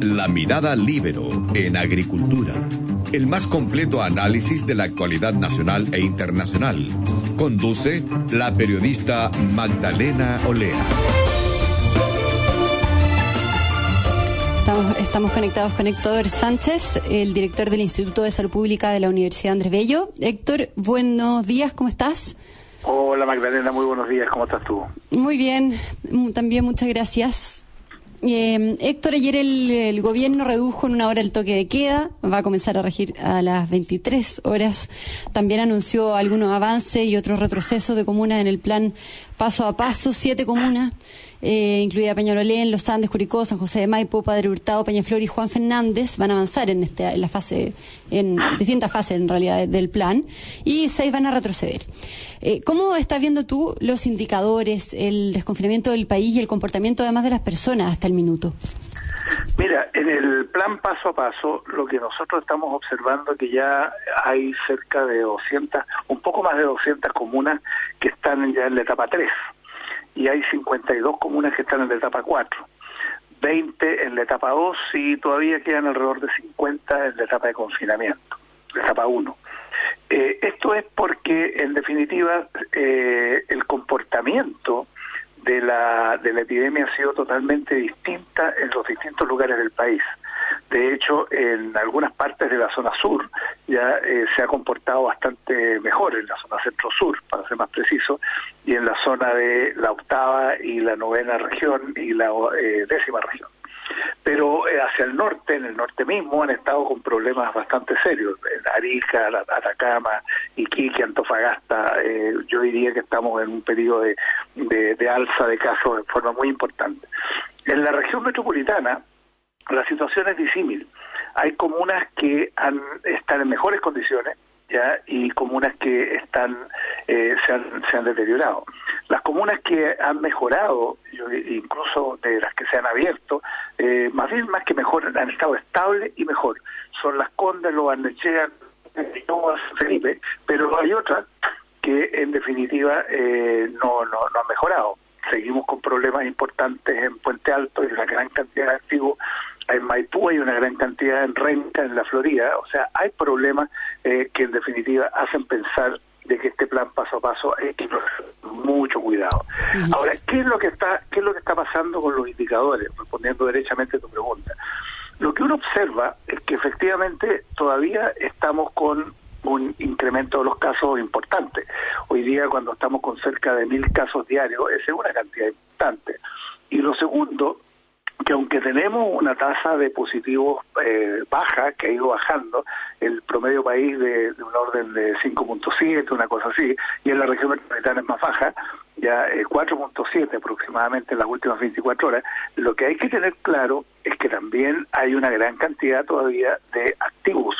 La mirada libero en agricultura. El más completo análisis de la actualidad nacional e internacional. Conduce la periodista Magdalena Olea. Estamos, estamos, conectados con Héctor Sánchez, el director del Instituto de Salud Pública de la Universidad Andrés Bello. Héctor, buenos días, ¿cómo estás? Hola Magdalena, muy buenos días, ¿cómo estás tú? Muy bien, también muchas gracias. Eh, Héctor, ayer el, el, gobierno redujo en una hora el toque de queda, va a comenzar a regir a las 23 horas. También anunció algunos avances y otros retrocesos de comunas en el plan paso a paso, siete comunas, eh, incluida Peñarolén, Los Andes, Curicó, San José de Maipo, Padre Hurtado, Peñaflor y Juan Fernández, van a avanzar en, este, en la fase, en distintas fases en realidad del plan, y seis van a retroceder. Eh, ¿Cómo estás viendo tú los indicadores, el desconfinamiento del país y el comportamiento además de las personas hasta el minuto? Mira, en el plan paso a paso, lo que nosotros estamos observando que ya hay cerca de 200, un poco más de 200 comunas que están ya en la etapa 3 y hay 52 comunas que están en la etapa 4. 20 en la etapa 2 y todavía quedan alrededor de 50 en la etapa de confinamiento, etapa 1. Eh, esto es porque, en definitiva, eh, el comportamiento de la, de la epidemia ha sido totalmente distinta en los distintos lugares del país. De hecho, en algunas partes de la zona sur ya eh, se ha comportado bastante mejor, en la zona centro-sur, para ser más preciso, y en la zona de la octava y la novena región y la eh, décima región. Pero eh, hacia el norte, en el norte mismo, han estado con problemas bastante serios. En Arica, Atacama, Iquique, Antofagasta, eh, yo diría que estamos en un periodo de, de, de alza de casos en forma muy importante. En la región metropolitana, la situación es disímil. Hay comunas que han, están en mejores condiciones ya y comunas que están eh, se, han, se han deteriorado. Las comunas que han mejorado, incluso de las que se han abierto, eh, más bien más que mejor, han estado estable y mejor. Son las Condes, los Barnechea, Felipe, pero hay otras que en definitiva eh, no, no, no han mejorado. Seguimos con problemas importantes en Puente Alto y una gran cantidad de activos en Maipú hay una gran cantidad en renta en la Florida, o sea, hay problemas eh, que en definitiva hacen pensar de que este plan paso a paso hay que mucho cuidado. Ahora, ¿qué es lo que está qué es lo que está pasando con los indicadores? Respondiendo derechamente a tu pregunta. Lo que uno observa es que efectivamente todavía estamos con un incremento de los casos importante. Hoy día cuando estamos con cerca de mil casos diarios, esa es una cantidad importante. Y lo segundo que aunque tenemos una tasa de positivos eh, baja, que ha ido bajando, el promedio país de, un orden de 5.7, una cosa así, y en la región metropolitana es más baja, ya eh, 4.7 aproximadamente en las últimas 24 horas, lo que hay que tener claro es que también hay una gran cantidad todavía de activos,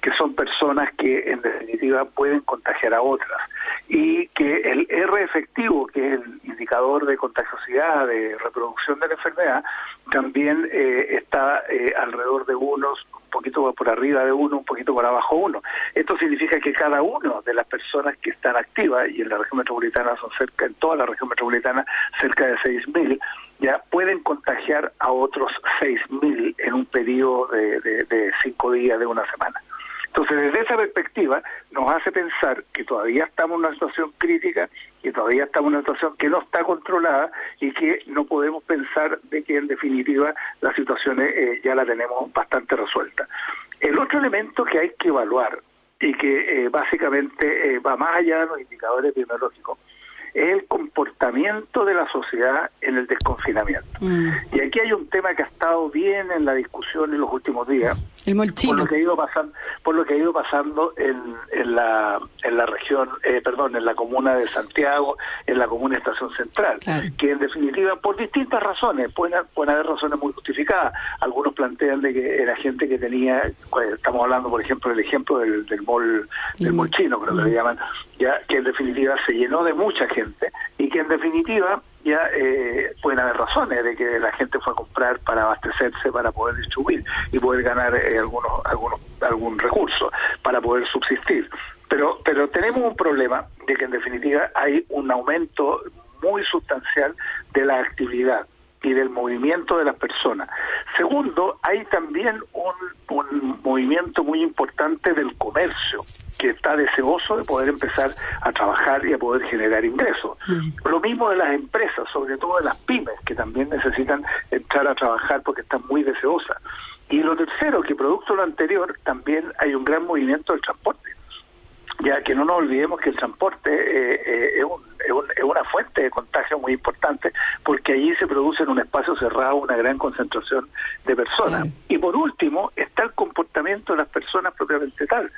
que son personas que en definitiva pueden contagiar a otras y que el R efectivo, que es el indicador de contagiosidad, de reproducción de la enfermedad, también eh, está eh, alrededor de unos, un poquito por arriba de uno, un poquito por abajo uno. Esto significa que cada uno de las personas que están activas, y en la región metropolitana son cerca, en toda la región metropolitana, cerca de 6.000, ya pueden contagiar a otros 6.000 en un periodo de, cinco días, de una semana. Entonces, desde esa perspectiva, nos hace pensar que todavía estamos en una situación crítica, que todavía estamos en una situación que no está controlada y que no podemos pensar de que, en definitiva, la situación eh, ya la tenemos bastante resuelta. El otro elemento que hay que evaluar y que eh, básicamente eh, va más allá de los indicadores epidemiológicos es el comportamiento de la sociedad en el desconfinamiento. Mm. Y aquí hay un tema que ha estado bien en la discusión en los últimos días, el por lo que ha ido pasando, por lo que ha ido pasando en, en la en la región, eh, perdón, en la comuna de Santiago, en la comuna de Estación Central, claro. que en definitiva por distintas razones, pueden, pueden haber razones muy justificadas. Algunos plantean de que era gente que tenía, pues, estamos hablando por ejemplo del ejemplo del, del mall del mall chino, creo que le llaman, ya que en definitiva se llenó de mucha gente y que en definitiva ya eh, pueden haber razones de que la gente fue a comprar para abastecerse, para poder distribuir y poder ganar eh, algunos, algunos, algún recurso, para poder subsistir. Pero, pero tenemos un problema de que en definitiva hay un aumento muy sustancial de la actividad y del movimiento de las personas. Segundo, hay también un, movimiento muy importante del comercio que está deseoso de poder empezar a trabajar y a poder generar ingresos. Lo mismo de las empresas, sobre todo de las pymes, que también necesitan entrar a trabajar porque están muy deseosas. Y lo tercero, que producto de lo anterior, también hay un gran movimiento del transporte ya que no nos olvidemos que el transporte eh, eh, es, una fuente de contagio muy importante porque allí se produce en un espacio cerrado una gran concentración de personas. Y por último está el comportamiento de las personas propiamente tal.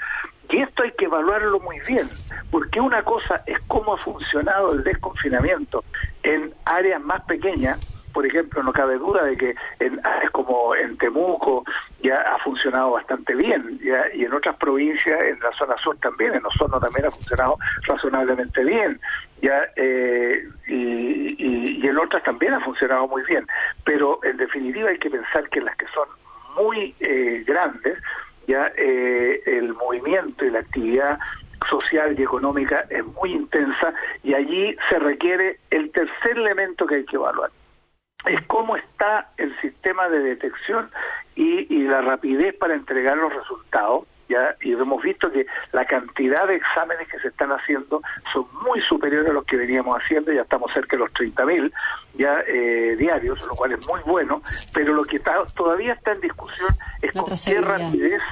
Y esto hay que evaluarlo muy bien, porque una cosa es cómo ha funcionado el desconfinamiento en áreas más pequeñas por ejemplo, no cabe duda de que en como en Temuco ya ha funcionado bastante bien, ya, y en otras provincias, en la zona sur también, en Osorno también ha funcionado razonablemente bien, ya eh, y, y, en otras también ha funcionado muy bien, pero en definitiva hay que pensar que las que son muy eh, grandes, ya eh, el movimiento y la actividad social y económica es muy intensa y allí se requiere el tercer elemento que hay que evaluar, es cómo está el sistema de detección y, la rapidez para entregar los resultados. ¿ya? Y hemos visto que la cantidad de exámenes que se están haciendo son muy superiores a los que veníamos haciendo, ya estamos cerca de los 30.000 ya eh, diarios, lo cual es muy bueno, pero lo que todavía está en discusión es con qué rapidez,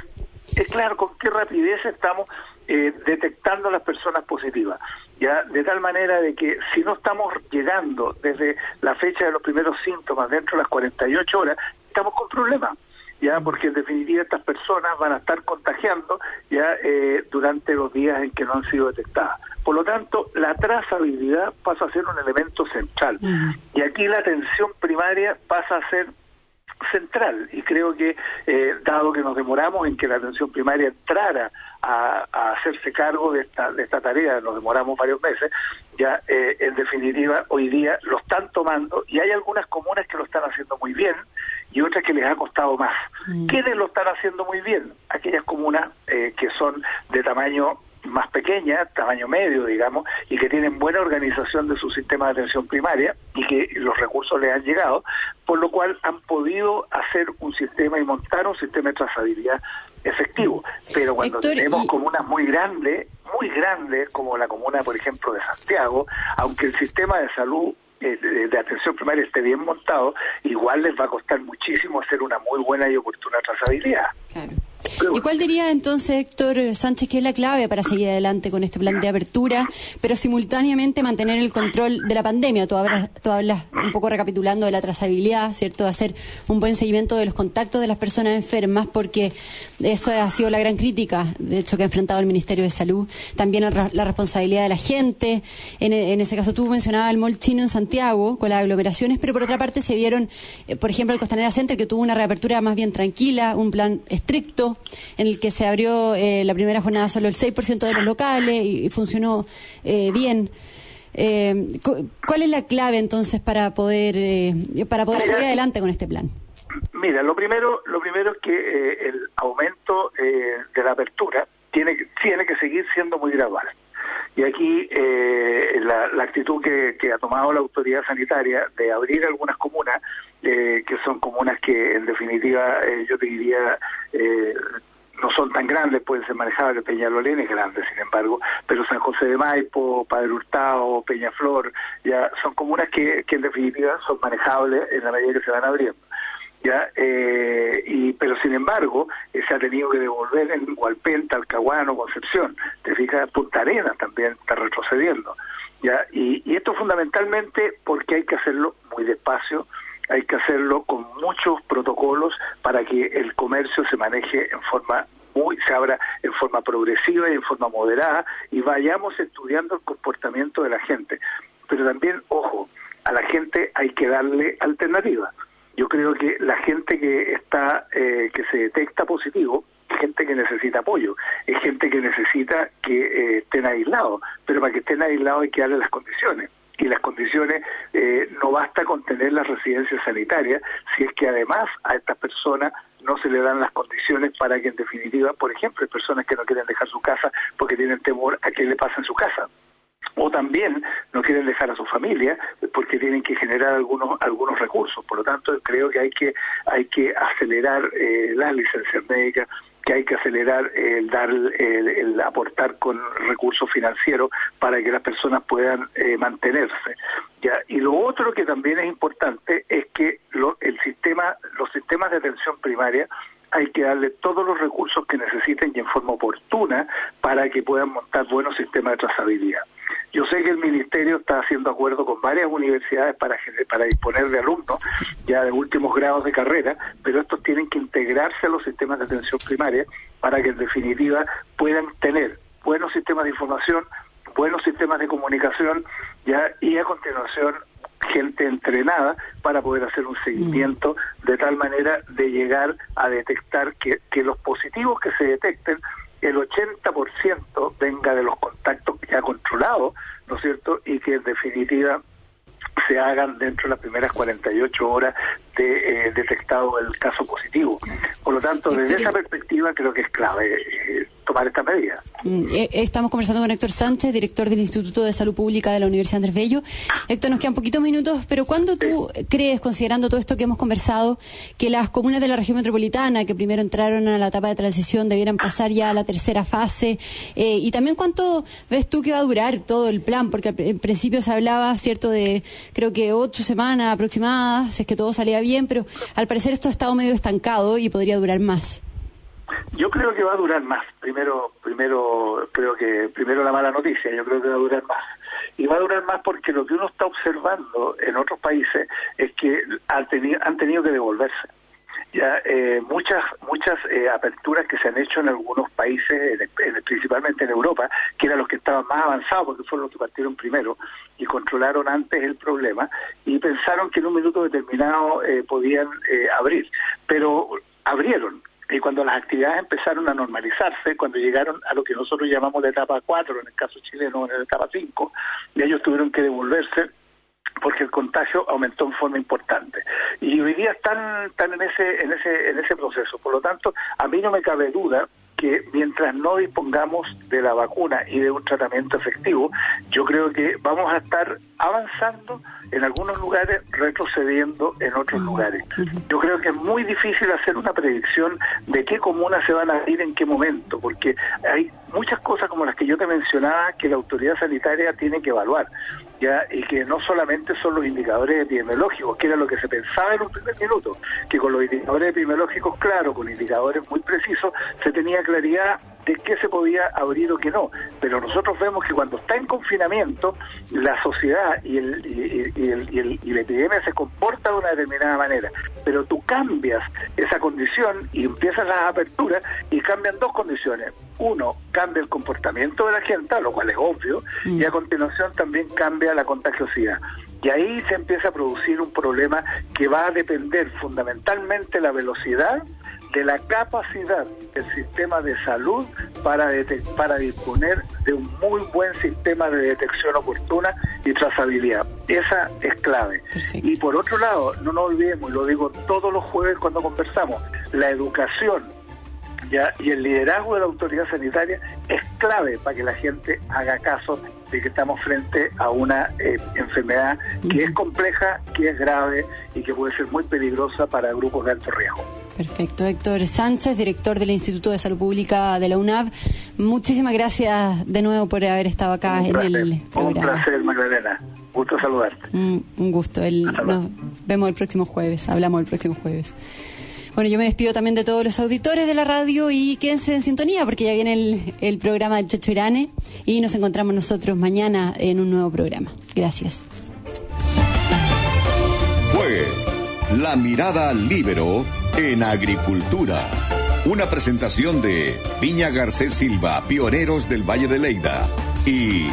es claro, con qué rapidez estamos eh, detectando a las personas positivas. Ya De tal manera de que si no estamos llegando desde la fecha de los primeros síntomas dentro de las 48 horas, estamos con problemas. ya porque en definitiva estas personas van a estar contagiando ya eh, durante los días en que no han sido detectadas. Por lo tanto, la trazabilidad pasa a ser un elemento central. Y aquí la atención primaria pasa a ser central. Y creo que eh, dado que nos demoramos en que la atención primaria entrara a, hacerse cargo de esta de esta tarea nos demoramos varios meses ya eh, en definitiva hoy día lo están tomando y hay algunas comunas que lo están haciendo muy bien y otras que les ha costado más. Mm. quiénes lo están haciendo muy bien aquellas comunas eh, que son de tamaño más pequeña, tamaño medio, digamos, y que tienen buena organización de su sistema de atención primaria y que los recursos les han llegado, por lo cual han podido hacer un sistema y montar un sistema de trazabilidad efectivo. Pero cuando tenemos comunas muy grandes, muy grandes, como la comuna, por ejemplo, de Santiago, aunque el sistema de salud eh, de atención primaria esté bien montado, igual les va a costar muchísimo hacer una muy buena y oportuna trazabilidad. ¿Y cuál diría entonces, Héctor Sánchez, que es la clave para seguir adelante con este plan de apertura, pero simultáneamente mantener el control de la pandemia? Tú hablas, tú hablas un poco recapitulando de la trazabilidad, ¿cierto? De hacer un buen seguimiento de los contactos de las personas enfermas, porque eso ha sido la gran crítica, de hecho, que ha enfrentado el Ministerio de Salud. También la responsabilidad de la gente. En, ese caso, tú mencionabas el mall chino en Santiago, con las aglomeraciones, pero por otra parte se vieron, eh, por ejemplo, el Costanera Center, que tuvo una reapertura más bien tranquila, un plan estricto en el que se abrió eh, la primera jornada solo el 6% de los locales y, funcionó eh, bien. Eh, ¿Cuál es la clave entonces para poder para poder seguir adelante con este plan? Mira, lo primero lo primero es que el aumento de la apertura tiene tiene que seguir siendo muy gradual. Y aquí la, actitud que, que, ha tomado la autoridad sanitaria de abrir algunas comunas eh, que son comunas que en definitiva eh, yo te diría eh, no son tan grandes, pueden ser manejables, Peñalolén es grande, sin embargo, pero San José de Maipo, Padre Hurtado, Peñaflor, ya son comunas que, que en definitiva son manejables en la medida que se van abriendo. ya y pero sin embargo se ha tenido que devolver en Hualpén, Talcahuano, Concepción, te fijas, Punta Arenas también está retrocediendo, ya y, y esto fundamentalmente porque hay que hacerlo muy despacio, hay que hacerlo con muchos protocolos para que el comercio se maneje en forma muy, se abra en forma progresiva y en forma moderada y vayamos estudiando el comportamiento de la gente. Pero también, ojo, a la gente hay que darle alternativa. Yo creo que la gente que está, eh, que se detecta positivo, es gente que necesita apoyo, es gente que necesita que eh, estén aislados, pero para que estén aislados hay que darle las condiciones y las condiciones, eh, no basta con tener las residencias sanitarias, si es que además a estas personas no se le dan las condiciones para que en definitiva, por ejemplo, hay personas que no quieren dejar su casa porque tienen temor a que le pase en su casa. o también no quieren dejar a su familia porque tienen que generar algunos algunos recursos. Por lo tanto, creo que hay que hay que acelerar eh, las licencias médicas, que hay que acelerar el dar el, aportar con recursos financieros para que las personas puedan eh, mantenerse. Ya y lo otro que también es importante es que el sistema los sistemas de atención primaria hay que darle todos los recursos que necesiten y en forma oportuna para que puedan montar buenos sistemas de trazabilidad. Yo sé que el Ministerio está haciendo acuerdo con varias universidades para, para disponer de alumnos ya de últimos grados de carrera, pero estos tienen que integrarse a los sistemas de atención primaria para que en definitiva puedan tener buenos sistemas de información, buenos sistemas de comunicación ya y a continuación gente entrenada para poder hacer un seguimiento de tal manera de llegar a detectar que, que los positivos que se detecten el 80% venga de los contactos ya controlados, ¿no es cierto? Y que en definitiva se hagan dentro de las primeras 48 horas de eh, detectado el caso positivo. Por lo tanto, desde esa perspectiva creo que es clave eh, tomar esta medida. Mm, eh, estamos conversando con Héctor Sánchez, director del Instituto de Salud Pública de la Universidad Andrés Bello. Héctor, nos quedan poquitos minutos, pero ¿cuándo tú crees, considerando todo esto que hemos conversado, que las comunas de la región metropolitana, que primero entraron a la etapa de transición, debieran pasar ya a la tercera fase? y también, ¿cuánto ves tú que va a durar todo el plan? Porque en principio se hablaba, ¿cierto?, de creo que ocho semanas aproximadas, si es que todo salía bien, pero al parecer esto ha estado medio estancado y podría durar más. Yo creo que va a durar más. Primero, primero creo que primero la mala noticia. Yo creo que va a durar más y va a durar más porque lo que uno está observando en otros países es que han tenido, han tenido que devolverse ya eh, muchas muchas eh, aperturas que se han hecho en algunos países, principalmente en Europa, que eran los que estaban más avanzados porque fueron los que partieron primero y controlaron antes el problema y pensaron que en un minuto determinado eh, podían abrir, pero abrieron. Y cuando las actividades empezaron a normalizarse, cuando llegaron a lo que nosotros llamamos la etapa 4, en el caso chileno, en la etapa 5, y ellos tuvieron que devolverse porque el contagio aumentó en forma importante. Y hoy día están, están en ese en ese en ese proceso. Por lo tanto a mí no me cabe duda que mientras no dispongamos de la vacuna y de un tratamiento efectivo, yo creo que vamos a estar avanzando en algunos lugares, retrocediendo en otros lugares. Yo creo que es muy difícil hacer una predicción de qué comunas se van a abrir en qué momento, porque hay muchas cosas como las que yo te mencionaba que la autoridad sanitaria tiene que evaluar, ya y que no solamente son los indicadores epidemiológicos, que era lo que se pensaba en un primer minuto, que con los indicadores epidemiológicos, claro, con indicadores muy precisos, se tenía claridad de qué se podía abrir o qué no. Pero nosotros vemos que cuando está en confinamiento, la sociedad y, el, y, el, y, el, y la epidemia se comporta de una determinada manera. Pero tú cambias esa condición y empiezas las aperturas y cambian dos condiciones. Uno, cambia el comportamiento de la gente, lo cual es obvio, y a mm. continuación también cambia la contagiosidad. Y ahí se empieza a producir un problema que va a depender fundamentalmente la velocidad de la capacidad del sistema de salud para, para disponer de un muy buen sistema de detección oportuna y trazabilidad. Esa es clave. Y por otro lado, no nos olvidemos, y lo digo todos los jueves cuando conversamos, la educación ¿ya? y el liderazgo de la autoridad sanitaria es clave para que la gente haga caso de que estamos frente a una eh, enfermedad que es compleja, que es grave y que puede ser muy peligrosa para grupos de alto riesgo. Perfecto. Héctor Sánchez, director del Instituto de Salud Pública de la UNAV. Muchísimas gracias de nuevo por haber estado acá en el programa. Un placer, Magdalena. Gusto saludarte. Mm, un gusto. nos vemos el próximo jueves. Hablamos el próximo jueves. Bueno, yo me despido también de todos los auditores de la radio y quédense en sintonía porque ya viene el, el programa del Checho Irane y nos encontramos nosotros mañana en un nuevo programa. Gracias. Fue La Mirada Libero en Agricultura. Una presentación de Viña Garcés Silva, pioneros del Valle de Leida. Y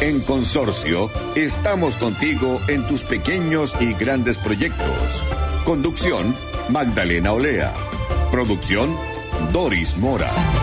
en Consorcio, estamos contigo en tus pequeños y grandes proyectos. Conducción, Magdalena Olea. Producción, Doris Mora.